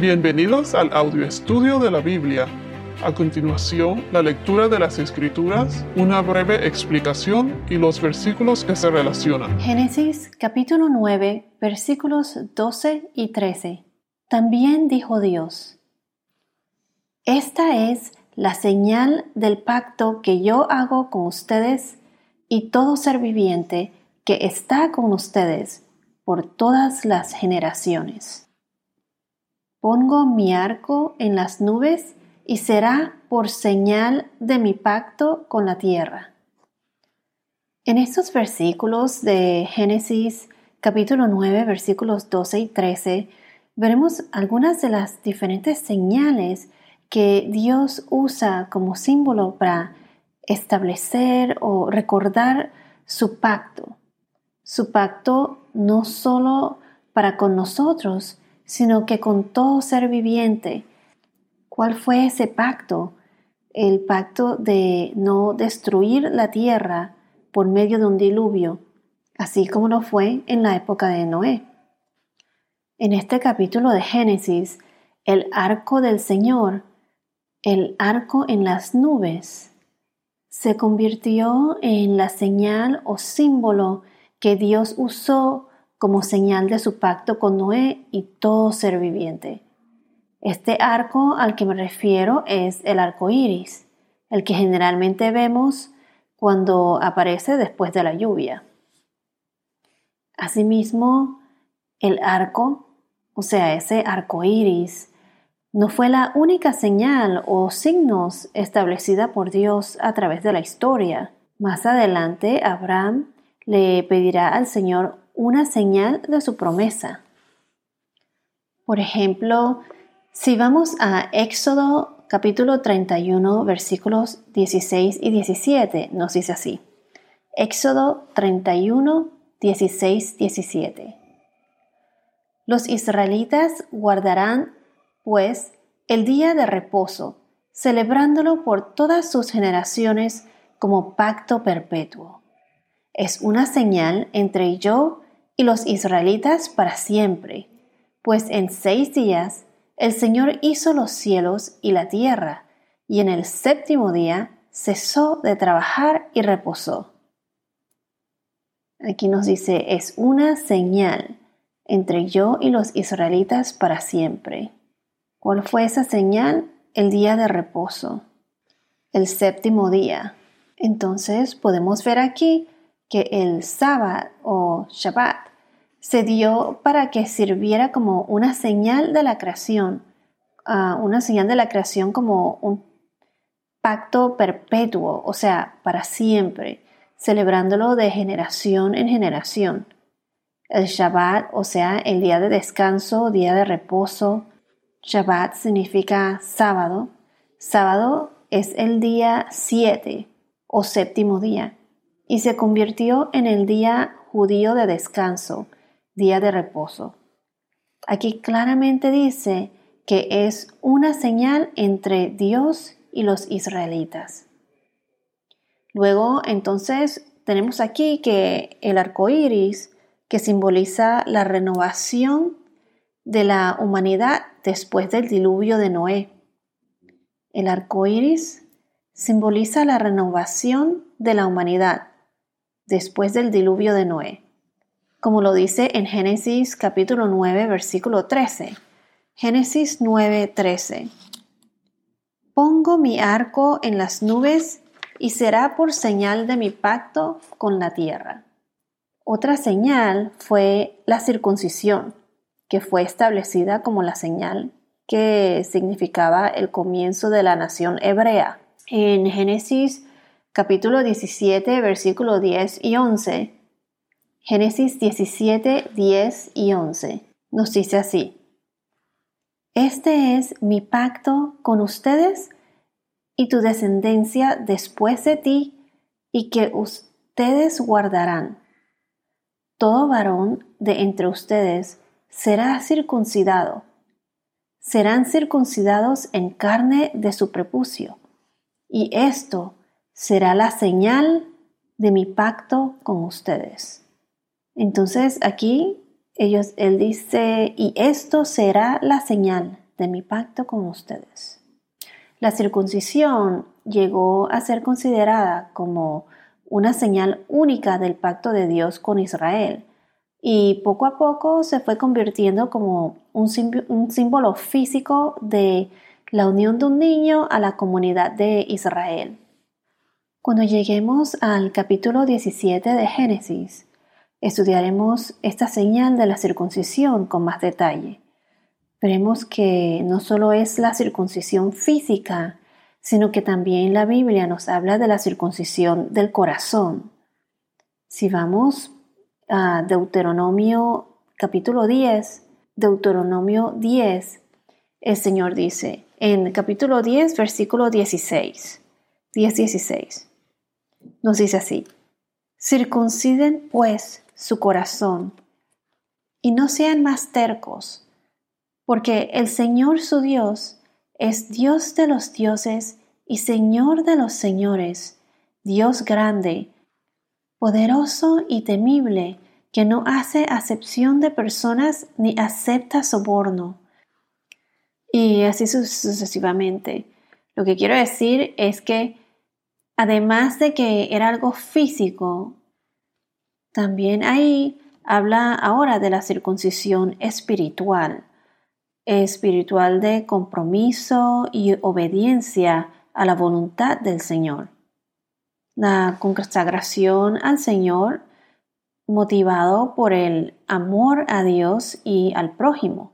Bienvenidos al audio estudio de la Biblia. A continuación, la lectura de las Escrituras, una breve explicación y los versículos que se relacionan. Génesis capítulo 9, versículos 12 y 13. También dijo Dios, Esta es la señal del pacto que yo hago con ustedes y todo ser viviente que está con ustedes por todas las generaciones. Pongo mi arco en las nubes y será por señal de mi pacto con la tierra. En estos versículos de Génesis capítulo 9 versículos 12 y 13 veremos algunas de las diferentes señales que Dios usa como símbolo para establecer o recordar su pacto. Su pacto no solo para con nosotros, sino que con todo ser viviente. ¿Cuál fue ese pacto? El pacto de no destruir la tierra por medio de un diluvio, así como lo fue en la época de Noé. En este capítulo de Génesis, el arco del Señor, el arco en las nubes, se convirtió en la señal o símbolo que Dios usó como señal de su pacto con Noé y todo ser viviente. Este arco al que me refiero es el arco iris, el que generalmente vemos cuando aparece después de la lluvia. Asimismo, el arco, o sea, ese arco iris, no fue la única señal o signos establecida por Dios a través de la historia. Más adelante, Abraham le pedirá al Señor una señal de su promesa. Por ejemplo, si vamos a Éxodo capítulo 31 versículos 16 y 17, nos dice así. Éxodo 31, 16, 17. Los israelitas guardarán, pues, el día de reposo, celebrándolo por todas sus generaciones como pacto perpetuo. Es una señal entre yo y los israelitas para siempre, pues en seis días el Señor hizo los cielos y la tierra, y en el séptimo día cesó de trabajar y reposó. Aquí nos dice, es una señal entre yo y los israelitas para siempre. ¿Cuál fue esa señal? El día de reposo, el séptimo día. Entonces podemos ver aquí que el sábado o Shabbat se dio para que sirviera como una señal de la creación, ah, una señal de la creación como un pacto perpetuo, o sea, para siempre, celebrándolo de generación en generación. El Shabbat, o sea, el día de descanso, día de reposo. Shabbat significa sábado. Sábado es el día siete o séptimo día y se convirtió en el día judío de descanso día de reposo. Aquí claramente dice que es una señal entre Dios y los israelitas. Luego, entonces, tenemos aquí que el arco iris, que simboliza la renovación de la humanidad después del diluvio de Noé. El arco iris simboliza la renovación de la humanidad después del diluvio de Noé como lo dice en Génesis capítulo 9, versículo 13. Génesis 9, 13. Pongo mi arco en las nubes y será por señal de mi pacto con la tierra. Otra señal fue la circuncisión, que fue establecida como la señal que significaba el comienzo de la nación hebrea. En Génesis capítulo 17, versículo 10 y 11, Génesis 17, 10 y 11 nos dice así. Este es mi pacto con ustedes y tu descendencia después de ti y que ustedes guardarán. Todo varón de entre ustedes será circuncidado. Serán circuncidados en carne de su prepucio. Y esto será la señal de mi pacto con ustedes. Entonces aquí ellos, él dice, y esto será la señal de mi pacto con ustedes. La circuncisión llegó a ser considerada como una señal única del pacto de Dios con Israel y poco a poco se fue convirtiendo como un, símbolo físico de la unión de un niño a la comunidad de Israel. Cuando lleguemos al capítulo 17 de Génesis, estudiaremos esta señal de la circuncisión con más detalle. Veremos que no solo es la circuncisión física, sino que también la Biblia nos habla de la circuncisión del corazón. Si vamos a Deuteronomio capítulo 10, Deuteronomio 10, el Señor dice en capítulo 10, versículo 16, 10, 16, nos dice así, circunciden pues su corazón y no sean más tercos porque el Señor su Dios es Dios de los dioses y Señor de los señores, Dios grande, poderoso y temible, que no hace acepción de personas ni acepta soborno. Y así sucesivamente. Lo que quiero decir es que además de que era algo físico, también ahí habla ahora de la circuncisión espiritual espiritual de compromiso y obediencia a la voluntad del Señor. La consagración al Señor motivado por el amor a Dios y al prójimo.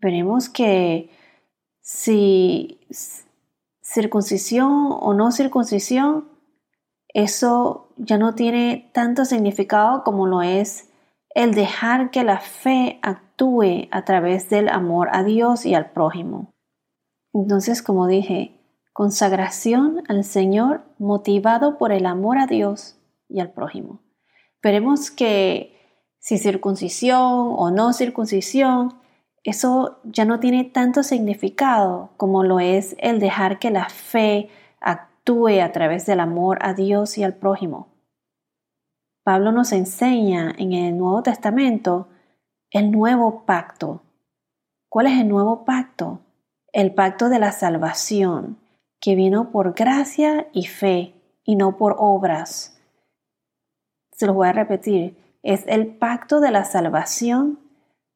Veremos que si circuncisión o no circuncisión, eso ya no tiene tanto significado como lo es el dejar que la fe actúe a través del amor a Dios y al prójimo. Entonces, como dije, consagración al Señor motivado por el amor a Dios y al prójimo. Veremos que si circuncisión o no circuncisión, eso ya no tiene tanto significado como lo es el dejar que la fe actúe a través del amor a Dios y al prójimo. Pablo nos enseña en el Nuevo Testamento el nuevo pacto. ¿Cuál es el nuevo pacto? El pacto de la salvación, que vino por gracia y fe y no por obras. Se los voy a repetir. Es el pacto de la salvación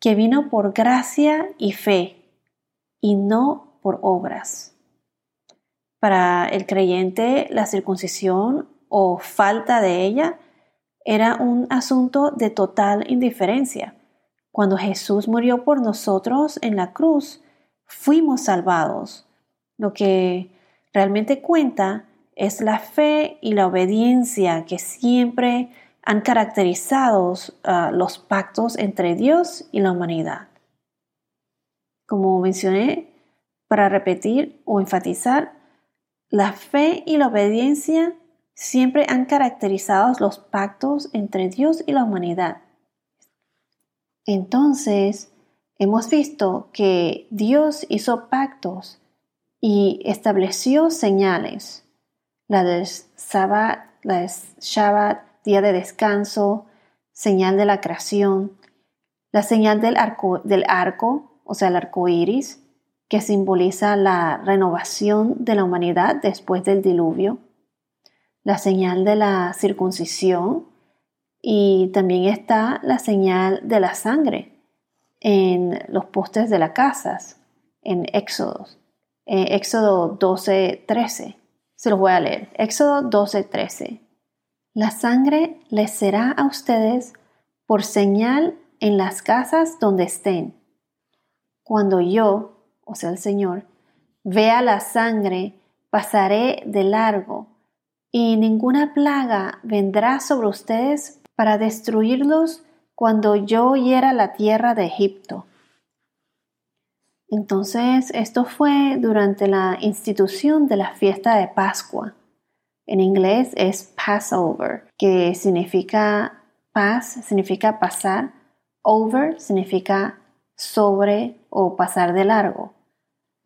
que vino por gracia y fe y no por obras. Para el creyente, la circuncisión o falta de ella era un asunto de total indiferencia cuando Jesús murió por nosotros en la cruz, fuimos salvados. Lo que realmente cuenta es la fe y la obediencia que siempre han caracterizado ah, los pactos entre Dios y la humanidad. Como mencioné, para repetir o enfatizar, la fe y la obediencia siempre han caracterizado los pactos entre Dios y la humanidad. Entonces, hemos visto que Dios hizo pactos y estableció señales. La del Shabbat, la Shabbat, día de descanso, señal de la creación, la señal del arco, del arco o sea, el arco iris, que simboliza la renovación de la humanidad después del diluvio, la señal de la circuncisión, y también está la señal de la sangre en los postes de las casas, en Éxodo. En Éxodo 12, 13. Se los voy a leer. Éxodo 12, 13. La sangre les será a ustedes por señal en las casas donde estén. Cuando yo, o sea el Señor, vea la sangre, pasaré de largo, y ninguna plaga vendrá sobre ustedes para destruirlos cuando yo hiera la tierra de Egipto. Entonces, esto fue durante la institución de la fiesta de Pascua. En inglés es Passover, que significa paz, significa pasar, over significa sobre o pasar de largo.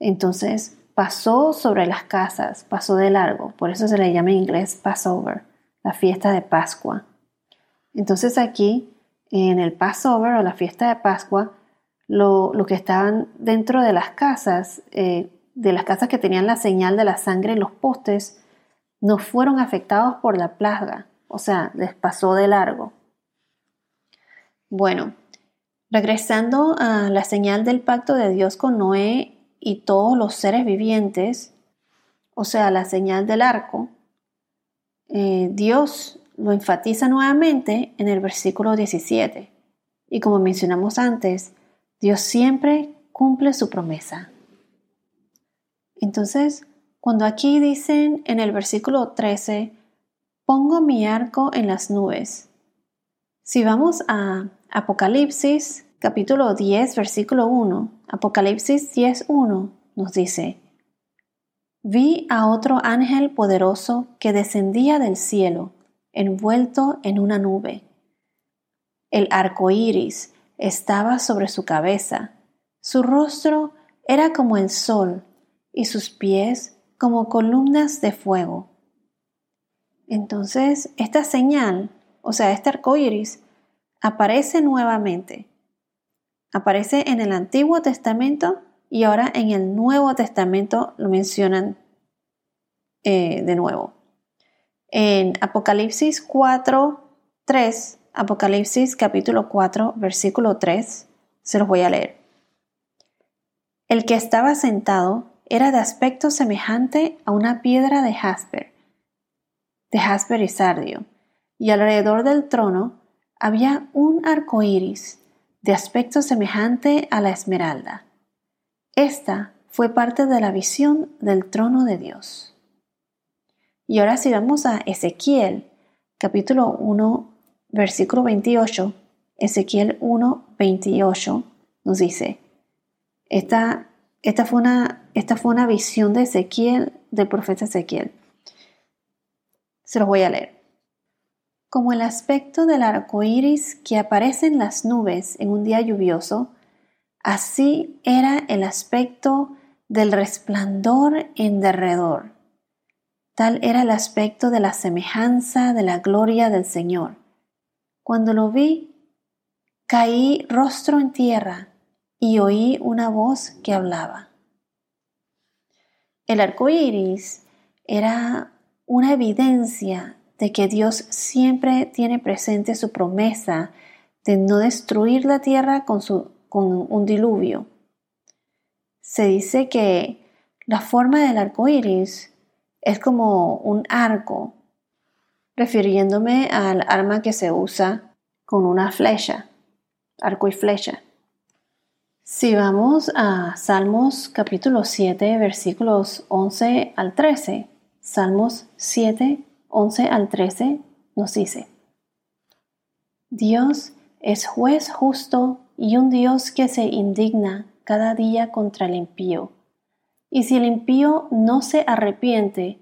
Entonces, pasó sobre las casas, pasó de largo, por eso se le llama en inglés Passover, la fiesta de Pascua. Entonces aquí, en el Passover o la fiesta de Pascua, lo, que estaban dentro de las casas, eh, de las casas que tenían la señal de la sangre en los postes, no fueron afectados por la plaga, o sea, les pasó de largo. Bueno, regresando a la señal del pacto de Dios con Noé y todos los seres vivientes, o sea, la señal del arco, eh, Dios lo enfatiza nuevamente en el versículo 17. Y como mencionamos antes, Dios siempre cumple su promesa. Entonces, cuando aquí dicen en el versículo 13, pongo mi arco en las nubes. Si vamos a Apocalipsis capítulo 10, versículo 1, Apocalipsis 10, 1 nos dice, Vi a otro ángel poderoso que descendía del cielo, envuelto en una nube. El arco iris estaba sobre su cabeza, su rostro era como el sol y sus pies como columnas de fuego. Entonces, esta señal, o sea, este arco iris, aparece nuevamente. Aparece en el Antiguo Testamento y ahora en el Nuevo Testamento lo mencionan eh, de nuevo. En Apocalipsis 4, 3, Apocalipsis capítulo 4, versículo 3, se los voy a leer. El que estaba sentado era de aspecto semejante a una piedra de jasper, de jasper y sardio, y alrededor del trono había un arco iris de aspecto semejante a la esmeralda. Esta fue parte de la visión del trono de Dios. Y ahora si vamos a Ezequiel, capítulo 1, versículo 28, Ezequiel 1, 28, nos dice, esta esta fue una, esta fue una visión de Ezequiel, del profeta Ezequiel. Se los voy a leer. Como el aspecto del arco iris que aparece en las nubes en un día lluvioso, así era el aspecto del resplandor en derredor. Tal era el aspecto de la semejanza de la gloria del Señor. Cuando lo vi, caí rostro en tierra y oí una voz que hablaba. El arco iris era una evidencia de que Dios siempre tiene presente su promesa de no destruir la tierra con, su, con un diluvio. Se dice que la forma del arco iris es como un arco, refiriéndome al arma que se usa con una flecha, arco y flecha. Si vamos a Salmos capítulo 7, versículos 11 al 13, Salmos 7, 11 al 13 nos dice, Dios es juez justo y un Dios que se indigna cada día contra el impío. Y si el impío no se arrepiente,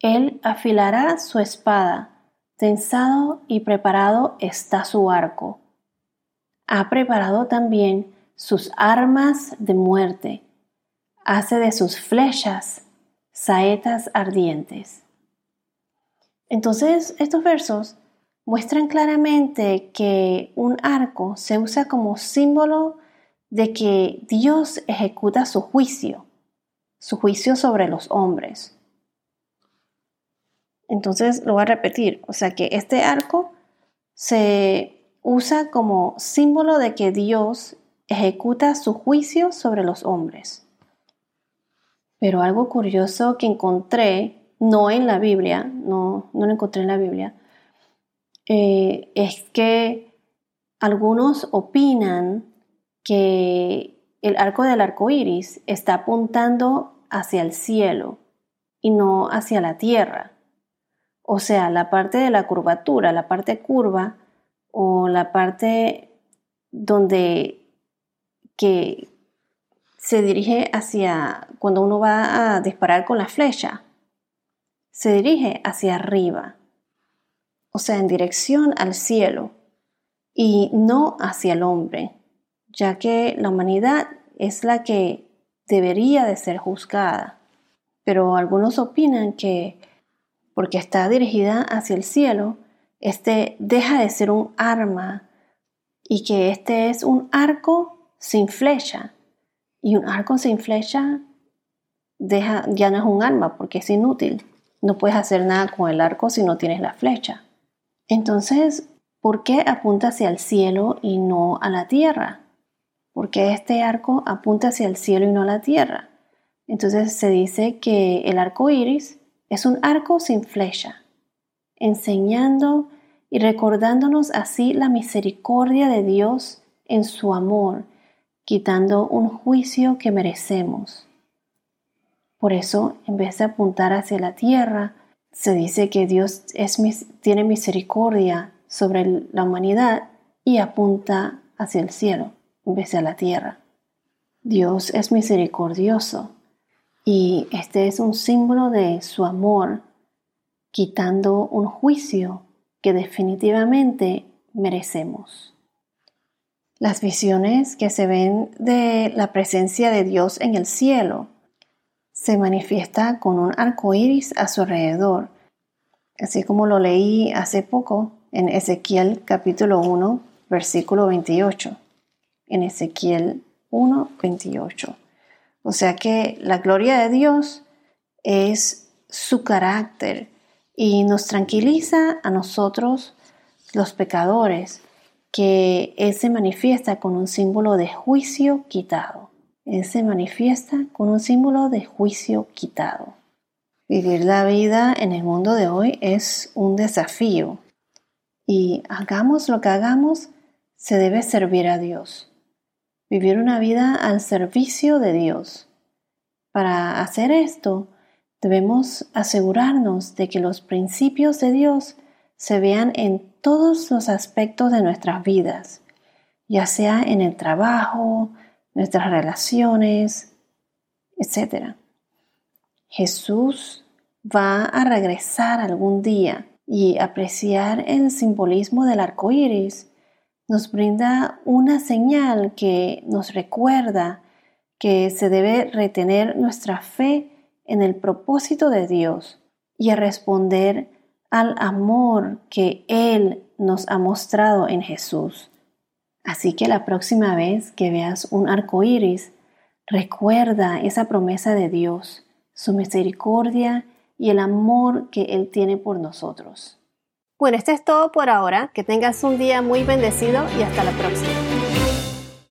él afilará su espada, tensado y preparado está su arco. Ha preparado también sus armas de muerte, hace de sus flechas saetas ardientes. Entonces, estos versos muestran claramente que un arco se usa como símbolo de que Dios ejecuta su juicio, su juicio sobre los hombres. Entonces, lo voy a repetir, o sea que este arco se usa como símbolo de que Dios ejecuta su juicio sobre los hombres. Pero algo curioso que encontré, no en la Biblia, no, no lo encontré en la Biblia, eh, es que algunos opinan que el arco del arco iris está apuntando hacia el cielo y no hacia la tierra. O sea, la parte de la curvatura, la parte curva o la parte donde que se dirige hacia, cuando uno va a disparar con la flecha, se dirige hacia arriba, o sea, en dirección al cielo y no hacia el hombre, ya que la humanidad es la que debería de ser juzgada. Pero algunos opinan que porque está dirigida hacia el cielo, este deja de ser un arma y que este es un arco sin flecha. Y un arco sin flecha deja, ya no es un arma porque es inútil. No puedes hacer nada con el arco si no tienes la flecha. Entonces, ¿por qué apunta hacia el cielo y no a la tierra? ¿Por qué este arco apunta hacia el cielo y no a la tierra? Entonces se dice que el arco iris es un arco sin flecha, enseñando y recordándonos así la misericordia de Dios en su amor, quitando un juicio que merecemos. Por eso, en vez de apuntar hacia la tierra, se dice que Dios tiene misericordia sobre la humanidad y apunta hacia el cielo en vez de a la tierra. Dios es misericordioso y este es un símbolo de su amor, quitando un juicio que definitivamente merecemos. Las visiones que se ven de la presencia de Dios en el cielo se manifiesta con un arco iris a su alrededor, así como lo leí hace poco en Ezequiel capítulo 1, versículo 28. En Ezequiel 1, 28. O sea que la gloria de Dios es su carácter y nos tranquiliza a nosotros, los pecadores, que Él se manifiesta con un símbolo de juicio quitado. Se manifiesta con un símbolo de juicio quitado. Vivir la vida en el mundo de hoy es un desafío y hagamos lo que hagamos, se debe servir a Dios vivir una vida al servicio de Dios. Para hacer esto, debemos asegurarnos de que los principios de Dios se vean en todos los aspectos de nuestras vidas, ya sea en el trabajo, nuestras relaciones, etc. Jesús va a regresar algún día y apreciar el simbolismo del arco iris nos brinda una señal que nos recuerda que se debe retener nuestra fe en el propósito de Dios y a responder al amor que Él nos ha mostrado en Jesús. Así que la próxima vez que veas un arco iris, recuerda esa promesa de Dios, su misericordia y el amor que Él tiene por nosotros. Bueno, esto es todo por ahora. Que tengas un día muy bendecido y hasta la próxima.